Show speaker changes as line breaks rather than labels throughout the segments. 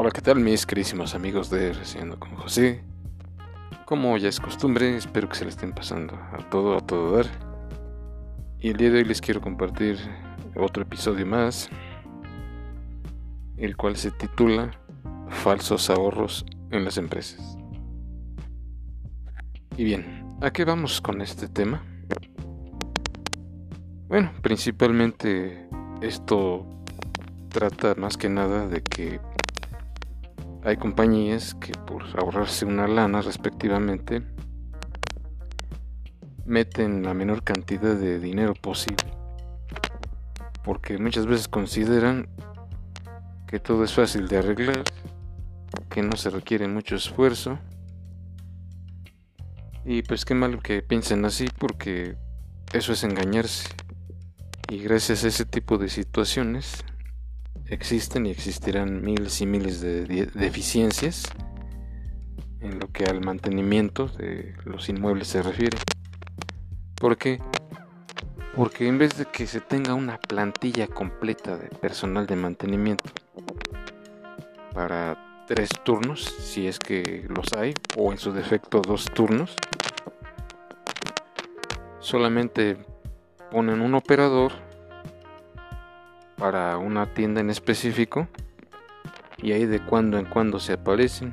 Hola, ¿qué tal mis queridísimos amigos de Reciendo con José? Como ya es costumbre, espero que se le estén pasando a todo, a todo dar. Y el día de hoy les quiero compartir otro episodio más, el cual se titula Falsos ahorros en las empresas. Y bien, ¿a qué vamos con este tema? Bueno, principalmente esto trata más que nada de que hay compañías que por ahorrarse una lana respectivamente meten la menor cantidad de dinero posible. Porque muchas veces consideran que todo es fácil de arreglar, que no se requiere mucho esfuerzo. Y pues qué mal que piensen así porque eso es engañarse. Y gracias a ese tipo de situaciones existen y existirán miles y miles de deficiencias en lo que al mantenimiento de los inmuebles se refiere. ¿Por qué? Porque en vez de que se tenga una plantilla completa de personal de mantenimiento para tres turnos, si es que los hay, o en su defecto dos turnos, solamente ponen un operador para una tienda en específico y ahí de cuando en cuando se aparecen.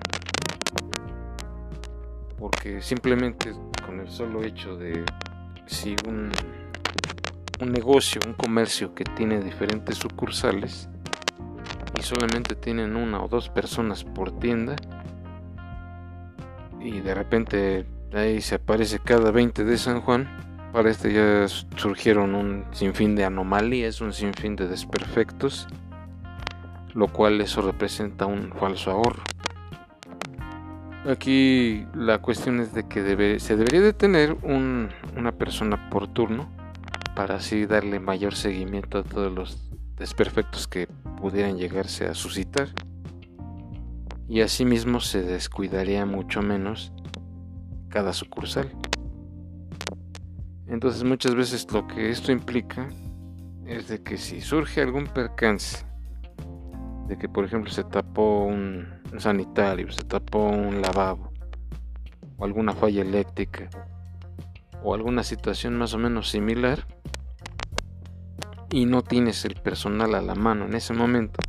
Porque simplemente con el solo hecho de si un, un negocio, un comercio que tiene diferentes sucursales y solamente tienen una o dos personas por tienda y de repente ahí se aparece cada 20 de San Juan para este ya surgieron un sinfín de anomalías, un sinfín de desperfectos, lo cual eso representa un falso ahorro. Aquí la cuestión es de que se debería de tener una persona por turno para así darle mayor seguimiento a todos los desperfectos que pudieran llegarse a suscitar y asimismo se descuidaría mucho menos cada sucursal. Entonces muchas veces lo que esto implica es de que si surge algún percance, de que por ejemplo se tapó un, sanitario, se tapó un lavabo, o alguna falla eléctrica, o alguna situación más o menos similar, y no tienes el personal a la mano en ese momento,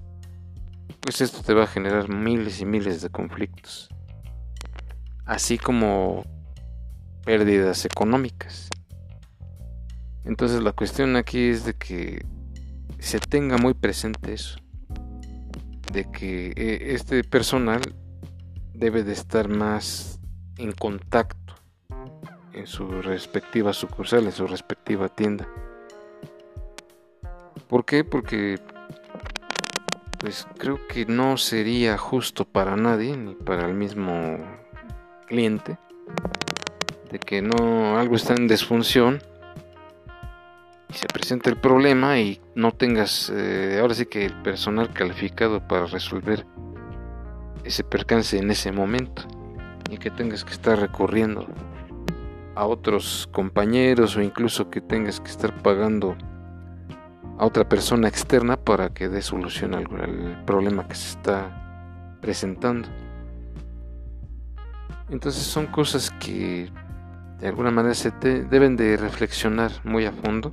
pues esto te va a generar miles y miles de conflictos, así como pérdidas económicas. Entonces la cuestión aquí es de que se tenga muy presente eso, de que eh, este personal debe de estar más en contacto en su respectiva sucursal, en su respectiva tienda. ¿Por qué? Porque pues creo que no sería justo para nadie ni para el mismo cliente de que no algo está en disfunción se presenta el problema y no tengas eh, ahora sí que el personal calificado para resolver ese percance en ese momento y que tengas que estar recurriendo a otros compañeros o incluso que tengas que estar pagando a otra persona externa para que dé solución al, problema que se está presentando. Entonces son cosas que de alguna manera se deben de reflexionar muy a fondo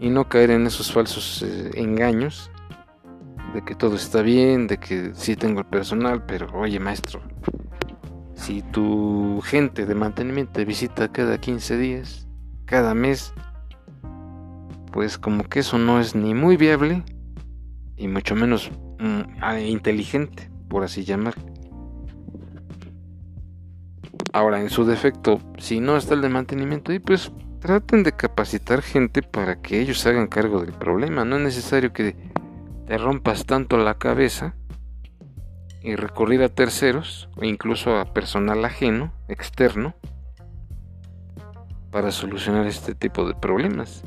y no caer en esos falsos eh, engaños de que todo está bien, de que sí tengo el personal, pero oye maestro, si tu gente de mantenimiento te visita cada 15 días, cada mes, pues como que eso no es ni muy viable y mucho menos mm, inteligente, por así llamar. Ahora, en su defecto, si no está el de mantenimiento, y pues traten de capacitar gente para que ellos hagan cargo del problema. No es necesario que te rompas tanto la cabeza y recurrir a terceros o incluso a personal ajeno, externo, para solucionar este tipo de problemas.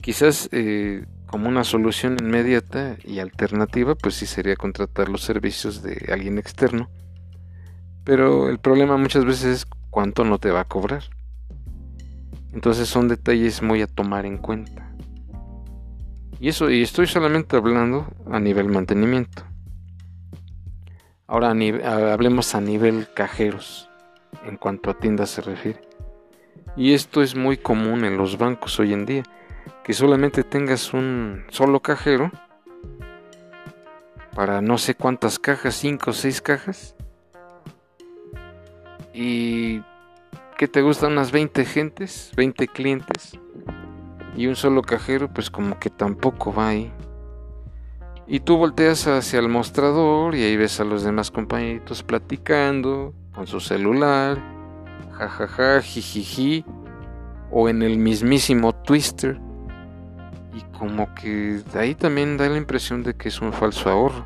Quizás eh, como una solución inmediata y alternativa, pues sí sería contratar los servicios de alguien externo. Pero el problema muchas veces es cuánto no te va a cobrar. Entonces son detalles muy a tomar en cuenta. Y eso, y estoy solamente hablando a nivel mantenimiento. Ahora hablemos a nivel cajeros, en cuanto a tiendas se refiere. Y esto es muy común en los bancos hoy en día, que solamente tengas un solo cajero para no sé cuántas cajas, 5 o 6 cajas. Y que te gustan unas 20 gentes, 20 clientes. Y un solo cajero, pues como que tampoco va ahí. Y tú volteas hacia el mostrador y ahí ves a los demás compañeritos platicando con su celular, jajaja, jijiji, o en el mismísimo Twister. Y como que ahí también da la impresión de que es un falso ahorro.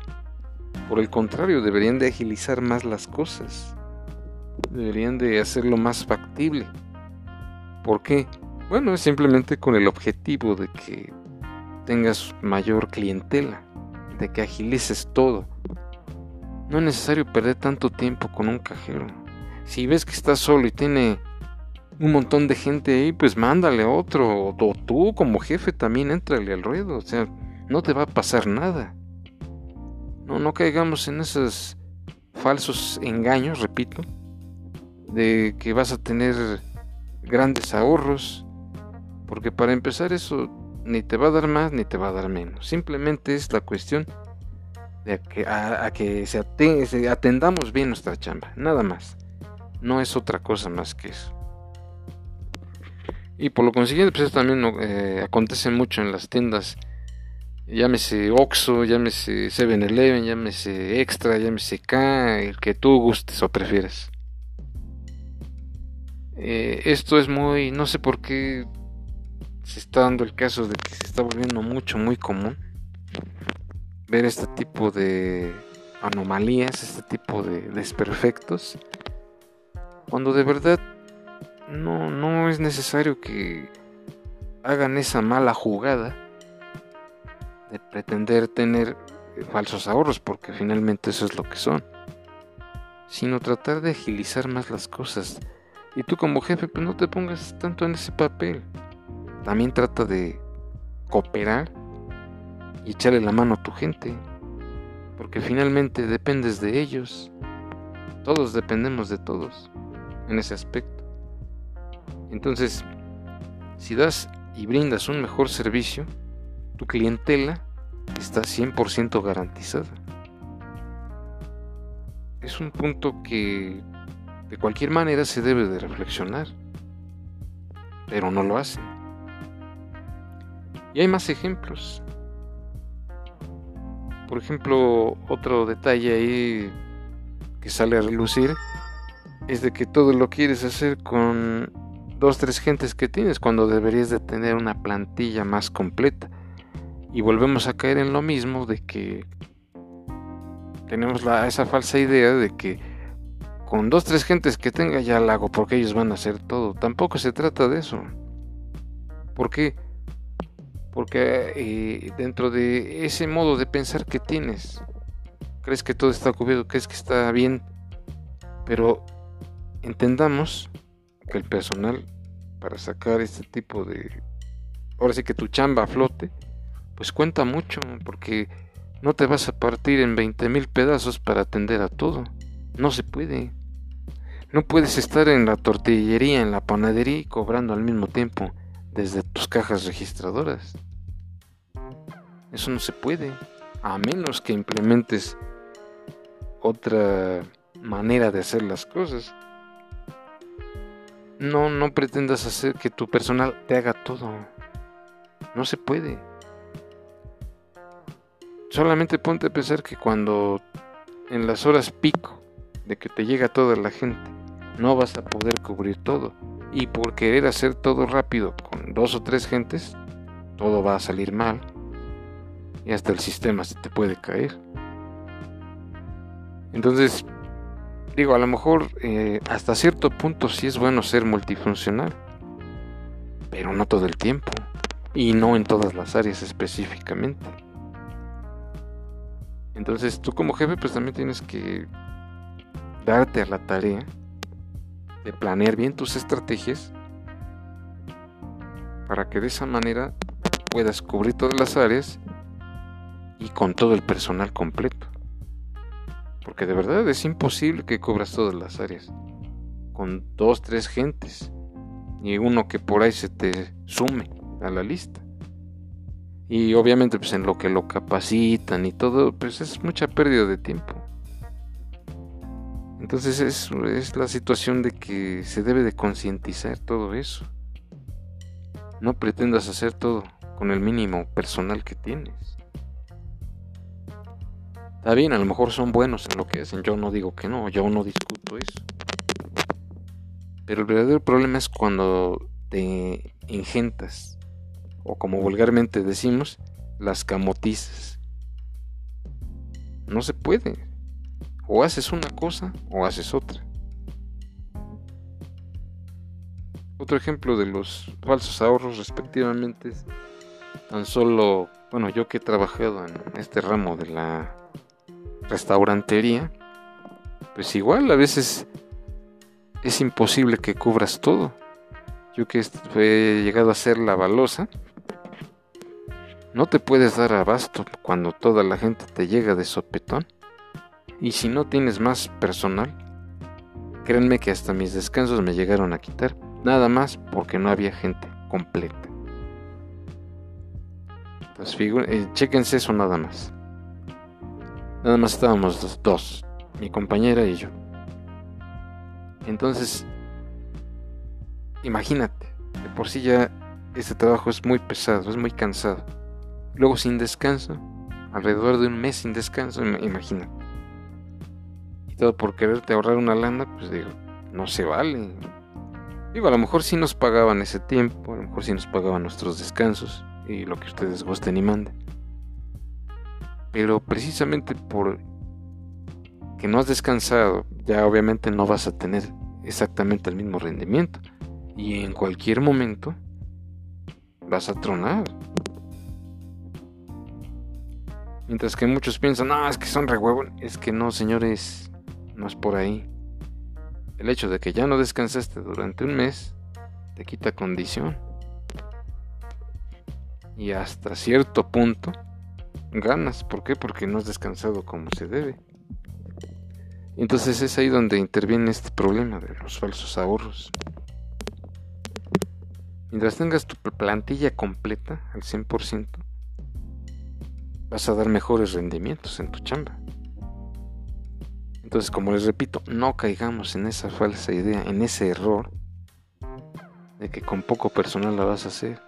Por el contrario, deberían de agilizar más las cosas. Deberían de hacerlo más factible. ¿Por qué? Bueno, es simplemente con el objetivo de que tengas mayor clientela de que agilices todo. No es necesario perder tanto tiempo con un cajero. Si ves que estás solo y tiene un montón de gente ahí, pues mándale otro. O tú como jefe también entrale al ruedo. O sea, no te va a pasar nada. No, no caigamos en esos falsos engaños, repito, de que vas a tener grandes ahorros. Porque para empezar eso ni te va a dar más ni te va a dar menos. Simplemente es la cuestión de que, a, que se, atendamos bien nuestra chamba, nada más. No es otra cosa más que eso. Y por lo consiguiente, pues eso también eh, acontece mucho en las tiendas. Llámese Oxxo, llámese 7-Eleven, llámese Extra, llámese K, el que tú gustes o prefieras. Eh, esto es muy, no sé por qué se está dando el caso de que se está volviendo mucho, muy común ver este tipo de anomalías, este tipo de desperfectos, cuando de verdad no, no es necesario que hagan esa mala jugada de pretender tener falsos ahorros, porque finalmente eso es lo que son, sino tratar de agilizar más las cosas. Y tú como jefe, pues no te pongas tanto en ese papel también trata de cooperar y echarle la mano a tu gente, porque finalmente dependes de ellos. Todos dependemos de todos en ese aspecto. Entonces, si das y brindas un mejor servicio, tu clientela está 100% garantizada. Es un punto que de cualquier manera se debe de reflexionar, pero no lo hacen. Y hay más ejemplos. Por ejemplo, otro detalle ahí que sale a relucir es de que todo lo quieres hacer con dos, tres gentes que tienes cuando deberías de tener una plantilla más completa. Y volvemos a caer en lo mismo de que tenemos esa falsa idea de que con dos, tres gentes que tenga ya la hago porque ellos van a hacer todo. Tampoco se trata de eso. ¿Por qué? Porque eh, dentro de ese modo de pensar que tienes, crees que todo está cubierto, crees que está bien, pero entendamos que el personal para sacar este tipo de... Ahora sí que tu chamba flote, pues cuenta mucho, porque no te vas a partir en 20 mil pedazos para atender a todo. No se puede. No puedes estar en la tortillería, en la panadería y cobrando al mismo tiempo desde tus cajas registradoras. Eso no se puede, a menos que implementes otra manera de hacer las cosas. No, no pretendas hacer que tu personal te haga todo. No se puede. Solamente ponte a pensar que cuando en las horas pico de que te llega toda la gente, no vas a poder cubrir todo y por querer hacer todo rápido con dos o tres gentes, todo va a salir mal y hasta el sistema se te puede caer. Entonces, digo, a lo mejor eh, hasta cierto punto sí es bueno ser multifuncional, pero no todo el tiempo y no en todas las áreas específicamente. Entonces tú como jefe pues también tienes que darte a la tarea de planear bien tus estrategias para que de esa manera puedas cubrir todas las áreas y con todo el personal completo. Porque de verdad es imposible que cubras todas las áreas con dos, tres gentes y uno que por ahí se te sume a la lista. Y obviamente pues en lo que lo capacitan y todo, pues es mucha pérdida de tiempo. Entonces es, es la situación de que se debe de concientizar todo eso. No pretendas hacer todo con el mínimo personal que tienes. Está bien, a lo mejor son buenos en lo que hacen, yo no digo que no, yo no discuto eso. Pero el verdadero problema es cuando te ingentas o como vulgarmente decimos, las camotizas. No se puede. O haces una cosa o haces otra. Otro ejemplo de los falsos ahorros respectivamente es tan solo, bueno, yo que he trabajado en este ramo de la restaurantería, pues igual a veces es imposible que cubras todo. Yo que he llegado a ser la balosa, no te puedes dar abasto cuando toda la gente te llega de sopetón. Y si no tienes más personal, créanme que hasta mis descansos me llegaron a quitar. Nada más porque no había gente completa. Entonces, eh, chequense eso nada más. Nada más estábamos los dos, mi compañera y yo. Entonces, imagínate, de por sí ya este trabajo es muy pesado, es muy cansado. Luego sin descanso, alrededor de un mes sin descanso, imagina. Por quererte ahorrar una lana, pues digo, no se vale. Digo, a lo mejor sí nos pagaban ese tiempo, a lo mejor sí nos pagaban nuestros descansos y lo que ustedes gusten y manden. Pero precisamente por que no has descansado, ya obviamente no vas a tener exactamente el mismo rendimiento. Y en cualquier momento vas a tronar. Mientras que muchos piensan, no, es que son re Es que no, señores, no es por ahí. El hecho de que ya no descansaste durante un mes te quita condición. Y hasta cierto punto ganas. ¿Por qué? Porque no has descansado como se debe. Entonces es ahí donde interviene este problema de los falsos ahorros. Mientras tengas tu plantilla completa al 100%, vas a dar mejores rendimientos en tu chamba. Entonces, como les repito, no caigamos en esa falsa idea, en ese error de que con poco personal la vas a hacer.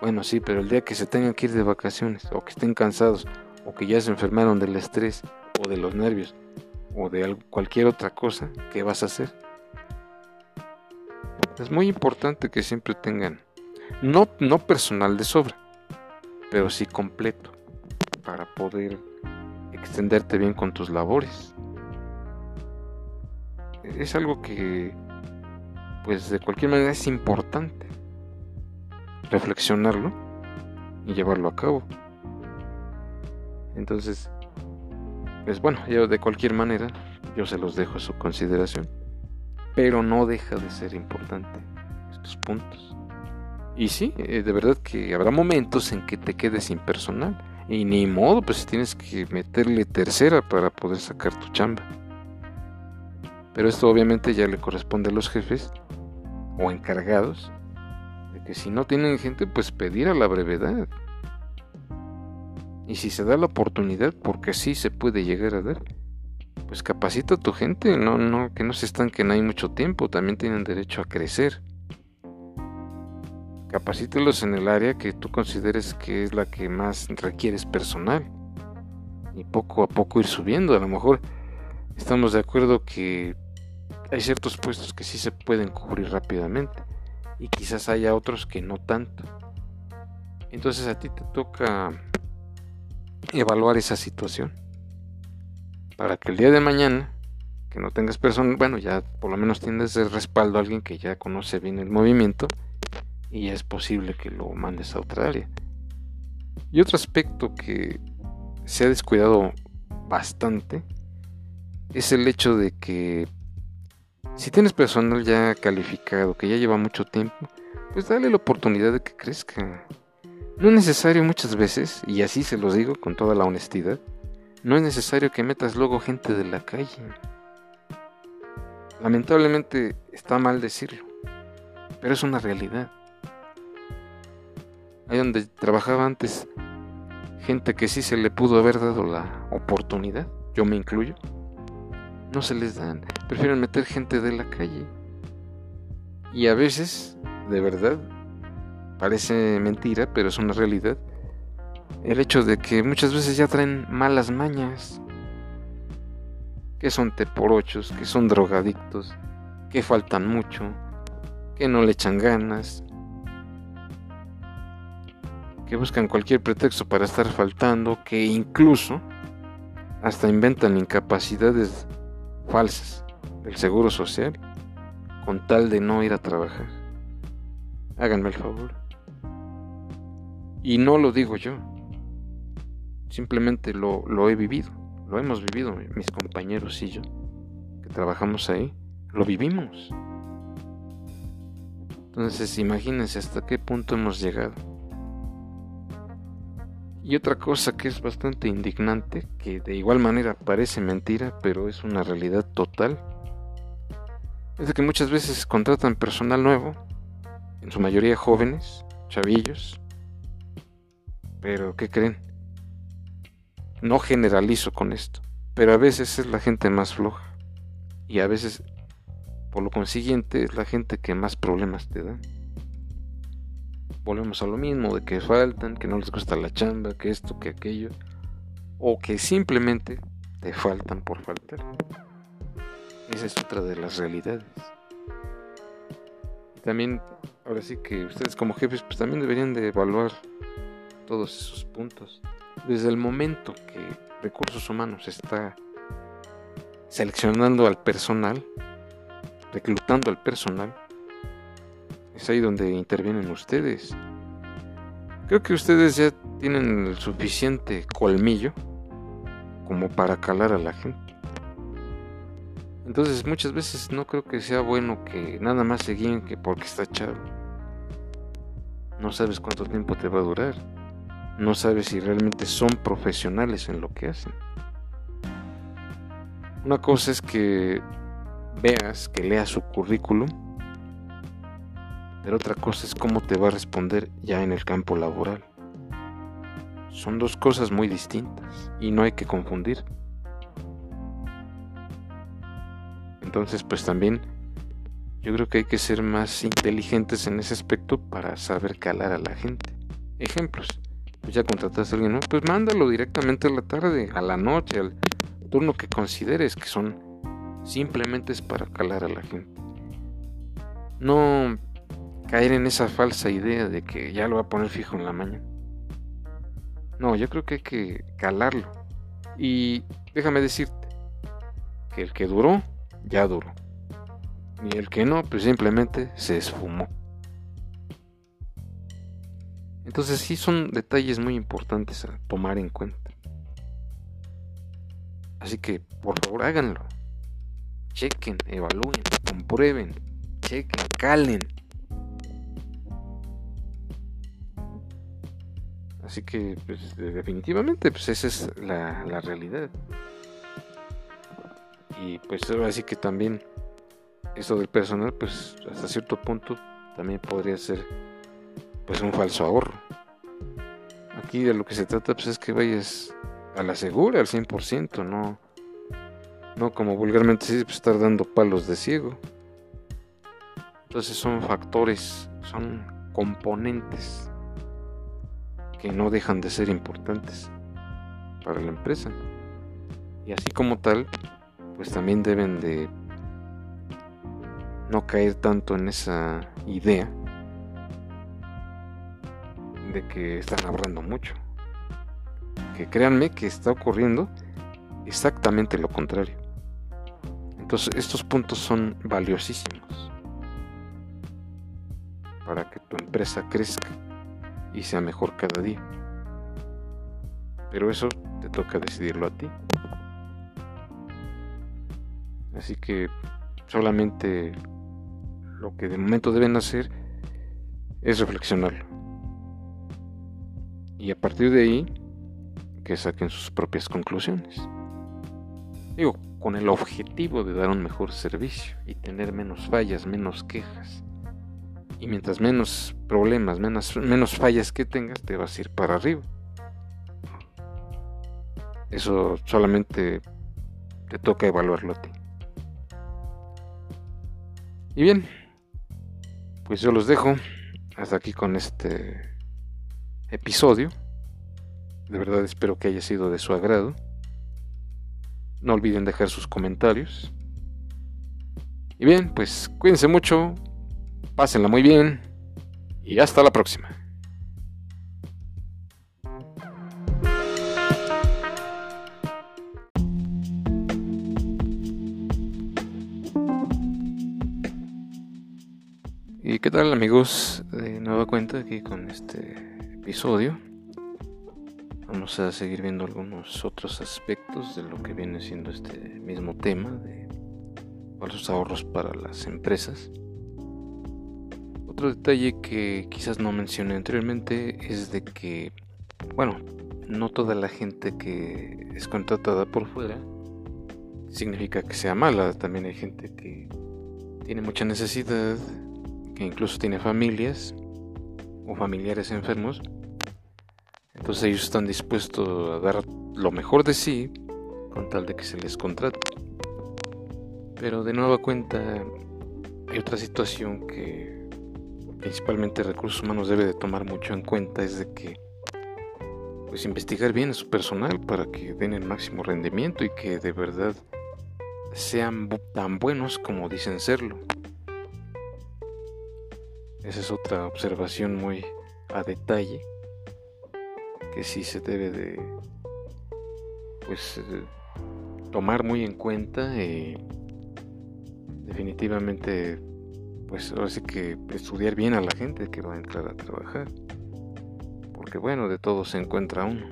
Bueno, sí, pero el día que se tengan que ir de vacaciones, o que estén cansados, o que ya se enfermaron del estrés, o de los nervios, o de cualquier otra cosa, ¿qué vas a hacer? Es muy importante que siempre tengan, no, no personal de sobra, pero sí completo para poder extenderte bien con tus labores. Es algo que, pues de cualquier manera es importante reflexionarlo y llevarlo a cabo. Entonces, pues bueno, yo de cualquier manera, yo se los dejo a su consideración, pero no deja de ser importante estos puntos. Y sí, eh, de verdad que habrá momentos en que te quedes sin personal y ni modo, pues tienes que meterle tercera para poder sacar tu chamba. Pero esto obviamente ya le corresponde a los jefes o encargados de que si no tienen gente, pues pedir a la brevedad. Y si se da la oportunidad, porque sí se puede llegar a dar, pues capacita a tu gente, no, no, que no se estanquen ahí mucho tiempo, también tienen derecho a crecer capacítelos en el área que tú consideres que es la que más requieres personal y poco a poco ir subiendo. A lo mejor estamos de acuerdo que hay ciertos puestos que sí se pueden cubrir rápidamente y quizás haya otros que no tanto. Entonces a ti te toca evaluar esa situación para que el día de mañana que no tengas personal, bueno, ya por lo menos tienes de respaldo a alguien que ya conoce bien el movimiento y es posible que lo mandes a otra área. Y otro aspecto que se ha descuidado bastante es el hecho de que si tienes personal ya calificado, que ya lleva mucho tiempo, pues dale la oportunidad de que crezca. No es necesario muchas veces, y así se los digo con toda la honestidad, no es necesario que metas luego gente de la calle. Lamentablemente está mal decirlo, pero es una realidad. Ahí donde trabajaba antes gente que sí se le pudo haber dado la oportunidad, yo me incluyo, no se les dan, prefieren meter gente de la calle. Y a veces, de verdad, parece mentira, pero es una realidad, el hecho de que muchas veces ya traen malas mañas, que son teporochos, que son drogadictos, que faltan mucho, que no le echan ganas, que buscan cualquier pretexto para estar faltando, que incluso hasta inventan incapacidades falsas del seguro social con tal de no ir a trabajar. Háganme el favor. Y no lo digo yo, simplemente lo, lo he vivido lo hemos vivido mis compañeros y yo, que trabajamos ahí, lo vivimos. Entonces imagínense hasta qué punto hemos llegado. Y otra cosa que es bastante indignante, que de igual manera parece mentira, pero es una realidad total, es de que muchas veces contratan personal nuevo, en su mayoría jóvenes, chavillos, pero ¿qué creen? No generalizo con esto, pero a veces es la gente más floja y a veces, por lo consiguiente, es la gente que más problemas te da. Volvemos a lo mismo, de que faltan, que no les gusta la chamba, que esto, que aquello, o que simplemente te faltan por faltar. Esa es otra de las realidades. También, ahora sí que ustedes como jefes, pues también deberían de evaluar todos esos puntos desde el momento que Recursos Humanos está seleccionando al personal, reclutando al personal, es ahí donde intervienen ustedes. Creo que ustedes ya tienen el suficiente colmillo como para calar a la gente. Entonces muchas veces no creo que sea bueno que nada más se guíen que porque está chavo. No sabes cuánto tiempo te va a durar no sabes si realmente son profesionales en lo que hacen. Una cosa es que veas, que leas su currículum, pero otra cosa es cómo te va a responder ya en el campo laboral. Son dos cosas muy distintas y no hay que confundir. Entonces, pues también yo creo que hay que ser más inteligentes en ese aspecto para saber calar a la gente. Ejemplos pues ya contrataste a alguien, ¿no? Pues mándalo directamente a la tarde, a la noche, al turno que consideres que son simplemente es para calar a la gente. No caer en esa falsa idea de que ya lo va a poner fijo en la mañana. No, yo creo que hay que calarlo. Y déjame decirte que el que duró, ya duró. Y el que no, pues simplemente se esfumó. Entonces sí son detalles muy importantes a tomar en cuenta. Así que por favor háganlo. Chequen, evalúen, comprueben, chequen, calen. Así que pues, definitivamente pues esa es la, realidad. Y pues ahora sí que también eso del personal pues hasta cierto punto también podría ser pues un falso ahorro. Aquí de lo que se trata pues es que vayas a la segura al 100%, no no como vulgarmente se dice pues, estar dando palos de ciego. Entonces son factores, son componentes que no dejan de ser importantes para la empresa. Y así como tal, pues también deben de no caer tanto en esa idea de que están ahorrando mucho. Que créanme que está ocurriendo exactamente lo contrario. Entonces estos puntos son valiosísimos para que tu empresa crezca y sea mejor cada día. Pero eso te toca decidirlo a ti. Así que solamente lo que de momento deben hacer es reflexionarlo y a partir de ahí que saquen sus propias conclusiones. Digo, con el objetivo de dar un mejor servicio y tener menos fallas, menos quejas. Y mientras menos problemas, menos, menos fallas que tengas, te vas a ir para arriba. Eso solamente te toca evaluarlo a ti. Y bien, pues yo los dejo hasta aquí con este episodio. De verdad espero que haya sido de su agrado. No olviden dejar sus comentarios. Y bien, pues cuídense mucho, pásenla muy bien y hasta la próxima. ¿Y qué tal amigos? De nueva cuenta aquí con este episodio. Vamos a seguir viendo algunos otros aspectos de lo que viene siendo este mismo tema de los ahorros para las empresas. Otro detalle que quizás no mencioné anteriormente es de que, bueno, no toda la gente que es contratada por fuera significa que sea mala. También hay gente que tiene mucha necesidad, que incluso tiene familias o familiares enfermos entonces ellos están dispuestos a dar lo mejor de sí con tal de que se les contrate. Pero de nueva cuenta hay otra situación que principalmente recursos humanos debe de tomar mucho en cuenta es de que pues investigar bien a su personal para que den el máximo rendimiento y que de verdad sean tan buenos como dicen serlo. Esa es otra observación muy a detalle que sí se debe de pues eh, tomar muy en cuenta y definitivamente pues ahora sí que estudiar bien a la gente que va a entrar a trabajar porque bueno de todo se encuentra uno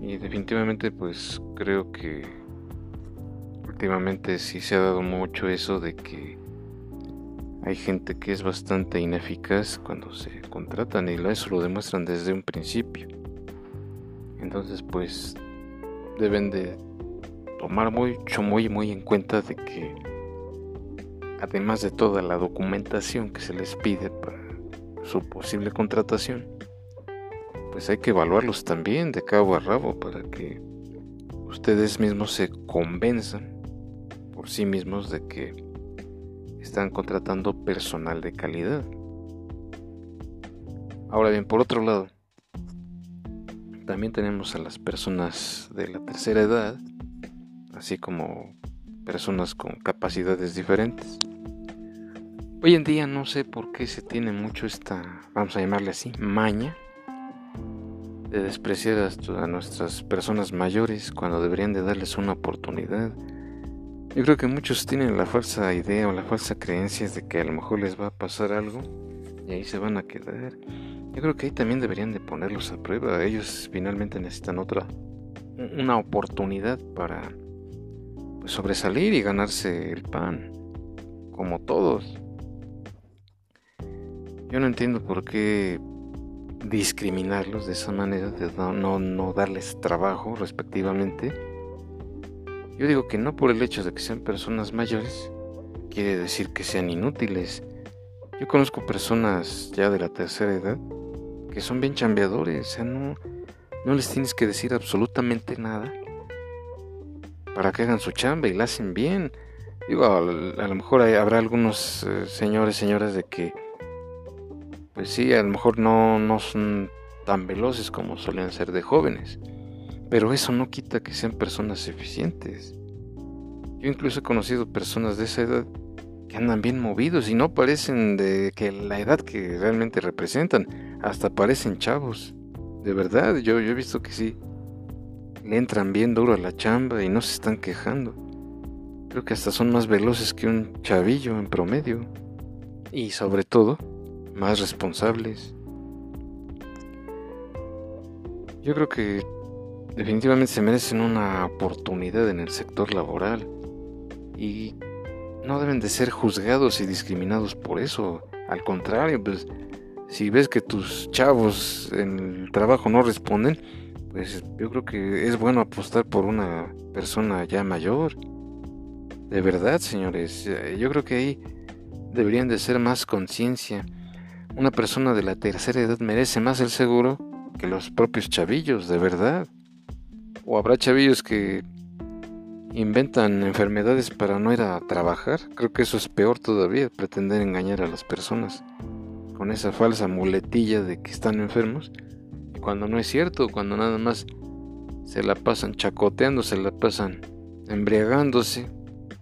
y definitivamente pues creo que últimamente sí se ha dado mucho eso de que hay gente que es bastante ineficaz cuando se contratan y eso lo demuestran desde un principio. Entonces pues deben de tomar mucho, muy, muy en cuenta de que además de toda la documentación que se les pide para su posible contratación, pues hay que evaluarlos también de cabo a rabo para que ustedes mismos se convenzan por sí mismos de que están contratando personal de calidad. Ahora bien, por otro lado, también tenemos a las personas de la tercera edad, así como personas con capacidades diferentes. Hoy en día no sé por qué se tiene mucho esta, vamos a llamarle así, maña de despreciar a nuestras personas mayores cuando deberían de darles una oportunidad yo creo que muchos tienen la falsa idea o la falsa creencia de que a lo mejor les va a pasar algo y ahí se van a quedar. Yo creo que ahí también deberían de ponerlos a prueba. Ellos finalmente necesitan otra, una oportunidad para pues, sobresalir y ganarse el pan, como todos. Yo no entiendo por qué discriminarlos de esa manera, de no, no darles trabajo respectivamente yo digo que no por el hecho de que sean personas mayores quiere decir que sean inútiles. Yo conozco personas ya de la tercera edad que son bien chambeadores, o sea, no, no les tienes que decir absolutamente nada para que hagan su chamba y la hacen bien. Digo, a, lo mejor habrá algunos eh, señores, señoras de que, pues sí, a lo mejor no, no son tan veloces como solían ser de jóvenes. Pero eso no quita que sean personas eficientes. Yo incluso he conocido personas de esa edad que andan bien movidos y no parecen de que la edad que realmente representan, hasta parecen chavos. De verdad, yo, yo he visto que sí, le entran bien duro a la chamba y no se están quejando. Creo que hasta son más veloces que un chavillo en promedio. Y sobre todo, más responsables. Yo creo que definitivamente se merecen una oportunidad en el sector laboral y no deben de ser juzgados y discriminados por eso. Al contrario, pues Si ves que tus chavos en el trabajo no responden, pues yo creo que es bueno apostar por una persona ya mayor. De verdad, señores, eh, yo creo que ahí deberían de ser más conciencia. Una persona de la tercera edad merece más el seguro que los propios chavillos, de verdad. O habrá chavillos que inventan enfermedades para no ir a trabajar. Creo que eso es peor todavía, pretender engañar a las personas con esa falsa muletilla de que están enfermos. Cuando no es cierto, cuando nada más se la pasan chacoteando, se la pasan embriagándose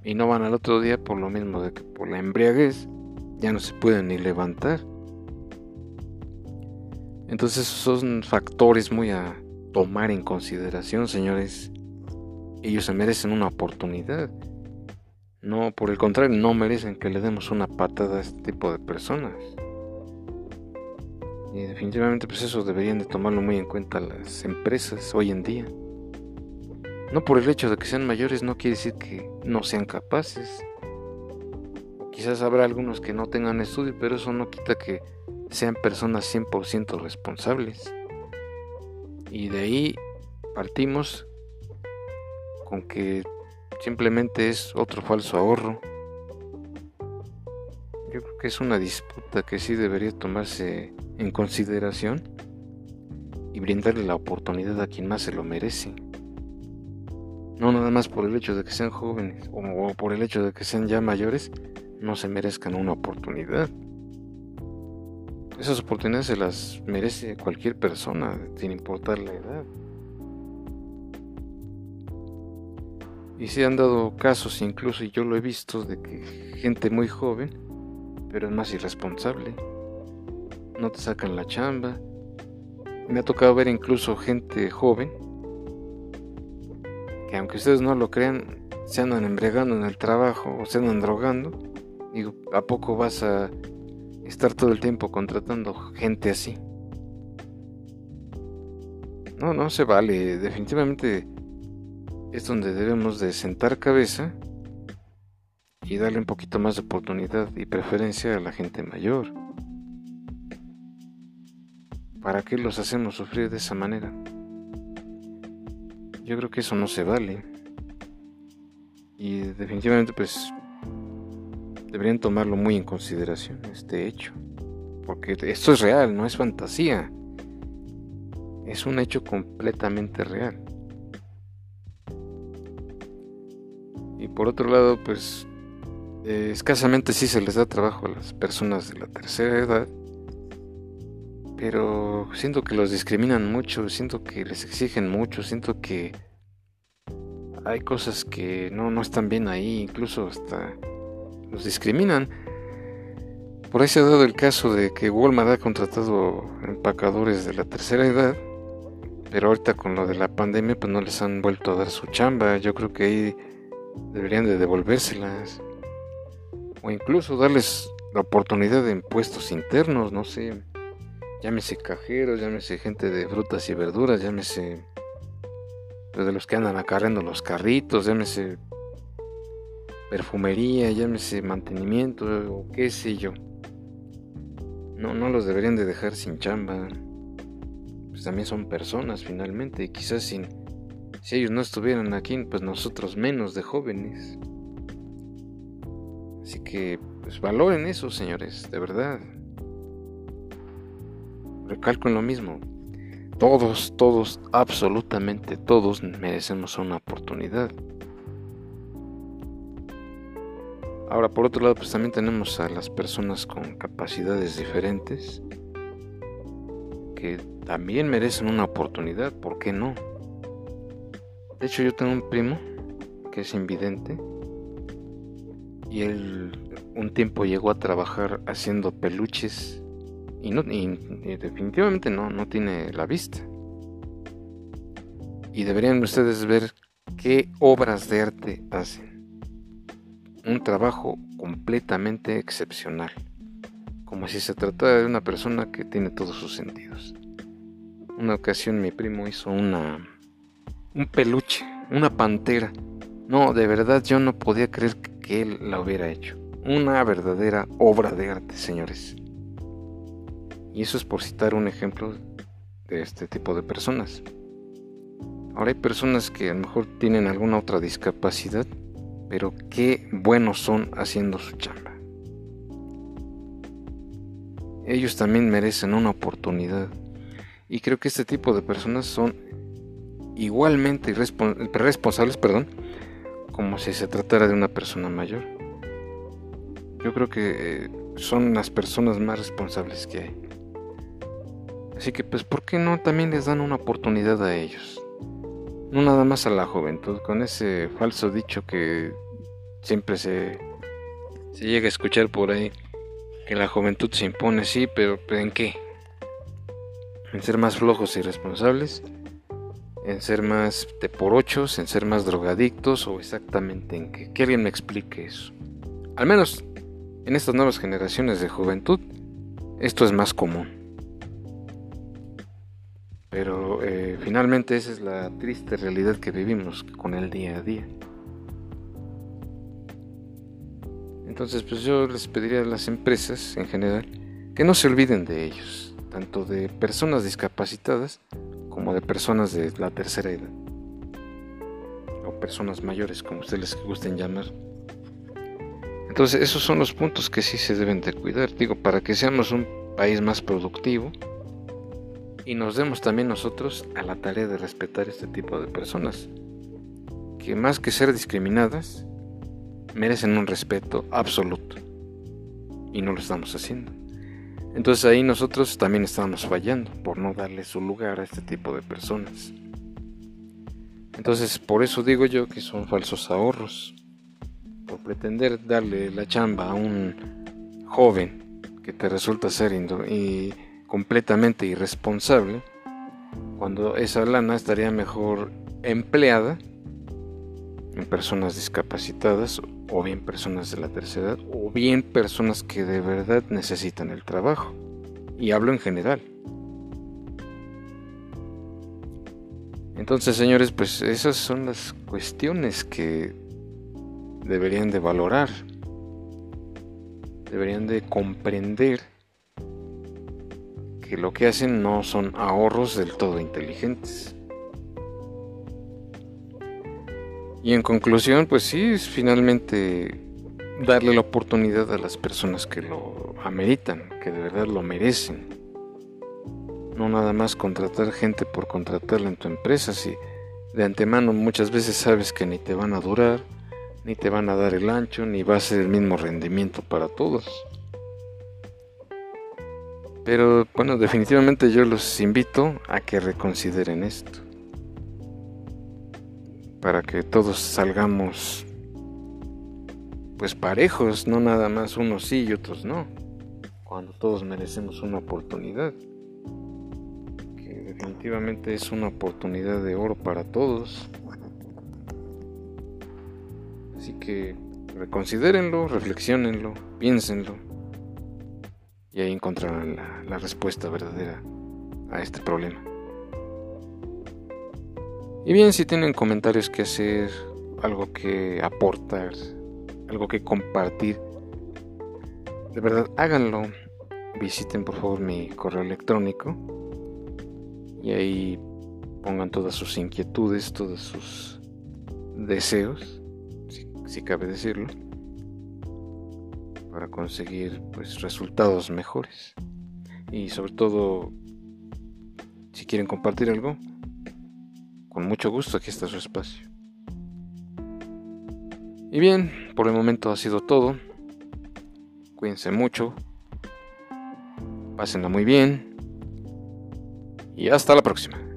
y no van al otro día por lo mismo de que por la embriaguez ya no se pueden ni levantar. Entonces son factores muy a tomar en consideración, señores. Ellos se merecen una oportunidad. No, por el contrario, no merecen que le demos una patada a este tipo de personas. Y definitivamente pues eso deberían de tomarlo muy en cuenta las empresas hoy en día. No por el hecho de que sean mayores no quiere decir que no sean capaces. quizás habrá algunos que no tengan estudio, pero eso no quita que sean personas 100% responsables. Y de ahí partimos con que simplemente es otro falso ahorro. Yo creo que es una disputa que sí debería tomarse en consideración y brindarle la oportunidad a quien más se lo merece. No nada más por el hecho de que sean jóvenes o por el hecho de que sean ya mayores, no se merezcan una oportunidad. Esas oportunidades se las merece cualquier persona, sin importar la edad. Y se han dado casos, incluso, y yo lo he visto, de que gente muy joven, pero es más irresponsable, no te sacan la chamba. Me ha tocado ver incluso gente joven que aunque ustedes no lo crean, se andan embriagando en el trabajo o se andan drogando. Digo, ¿a poco vas a estar todo el tiempo contratando gente así? No, no se vale. Definitivamente es donde debemos de sentar cabeza y darle un poquito más de oportunidad y preferencia a la gente mayor. ¿Para qué los hacemos sufrir de esa manera? Yo creo que eso no se vale. Y definitivamente pues deberían tomarlo muy en consideración, este hecho. Porque esto es real, no es fantasía. Es un hecho completamente real. Y por otro lado, pues eh, escasamente sí se les da trabajo a las personas de la tercera edad pero siento que los discriminan mucho, siento que les exigen mucho, siento que hay cosas que no, no están bien ahí, incluso hasta los discriminan. Por ahí se ha dado el caso de que Walmart ha contratado empacadores de la tercera edad, pero ahorita con lo de la pandemia pues no les han vuelto a dar su chamba, yo creo que ahí deberían de devolvérselas o incluso darles la oportunidad de impuestos internos, no sé llámese cajeros, llámese gente de frutas y verduras, llámese pues, de los que andan acarreando los carritos, llámese perfumería, llámese mantenimiento o qué sé yo. No, no los deberían de dejar sin chamba. Pues también son personas finalmente y quizás sin, si ellos no estuvieran aquí, pues nosotros menos de jóvenes. Así que pues valoren eso, señores, de verdad recalco en lo mismo. Todos, todos, absolutamente todos merecemos una oportunidad. Ahora, por otro lado, pues también tenemos a las personas con capacidades diferentes que también merecen una oportunidad, ¿por qué no? De hecho, yo tengo un primo que es invidente y él un tiempo llegó a trabajar haciendo peluches y, definitivamente no, no tiene la vista. Y deberían ustedes ver qué obras de arte hacen. Un trabajo completamente excepcional. Como si se tratara de una persona que tiene todos sus sentidos. Una ocasión mi primo hizo una un peluche, una pantera. No, de verdad yo no podía creer que él la hubiera hecho. Una verdadera obra de arte, señores Y eso es por citar un ejemplo de este tipo de personas. Ahora hay personas que a lo mejor tienen alguna otra discapacidad, pero qué buenos son haciendo su chamba. Ellos también merecen una oportunidad. Y creo que este tipo de personas son igualmente responsables, perdón, como si se tratara de una persona mayor. Yo creo que eh, son las personas más responsables que hay. Así que pues, ¿por qué no también les dan una oportunidad a ellos? No nada más a la juventud, con ese falso dicho que siempre se, se llega a escuchar por ahí, que la juventud se impone, sí, pero ¿en qué? En ser más flojos y responsables, en ser más de por ochos, en ser más drogadictos o exactamente en qué. Que alguien me explique eso. Al menos en estas nuevas generaciones de juventud, esto es más común. Pero eh, finalmente esa es la triste realidad que vivimos con el día a día. Entonces, pues yo les pediría a las empresas en general que no se olviden de ellos, tanto de personas discapacitadas como de personas de la tercera edad, o personas mayores, como ustedes les gusten llamar. Entonces, esos son los puntos que sí se deben de cuidar, digo, para que seamos un país más productivo y nos demos también nosotros a la tarea de respetar este tipo de personas, que más que ser discriminadas, merecen un respeto absoluto y no lo estamos haciendo. Entonces ahí nosotros también estamos fallando por no darle su lugar a este tipo de personas. Entonces por eso digo yo que son falsos ahorros por pretender darle la chamba a un joven que te resulta ser y completamente irresponsable, cuando esa lana estaría mejor empleada en personas discapacitadas o bien personas de la tercera edad o bien personas que de verdad necesitan el trabajo. Y hablo en general. Entonces, señores, pues esas son las cuestiones que deberían de valorar, deberían de comprender que lo que hacen no son ahorros del todo inteligentes. Y en conclusión, pues sí, es finalmente darle la oportunidad a las personas que lo ameritan, que de verdad lo merecen. No nada más contratar gente por contratarla en tu empresa, si de antemano muchas veces sabes que ni te van a durar, ni te van a dar el ancho, ni va a ser el mismo rendimiento para todos. Pero bueno, definitivamente yo los invito a que reconsideren esto. Para que todos salgamos pues parejos, no nada más unos sí y otros no. Cuando todos merecemos una oportunidad. Que definitivamente es una oportunidad de oro para todos. Así que reconsidérenlo, reflexionenlo, piénsenlo. Y ahí encontrarán la, respuesta verdadera a este problema. Y bien, si tienen comentarios que hacer, algo que aportar, algo que compartir, de verdad háganlo. Visiten por favor mi correo electrónico y ahí pongan todas sus inquietudes, todos sus deseos si cabe decirlo, para conseguir pues resultados mejores. Y sobre todo, si quieren compartir algo, con mucho gusto aquí está su espacio. Y bien, por el momento ha sido todo. Cuídense mucho. Pásenla muy bien. Y hasta la próxima.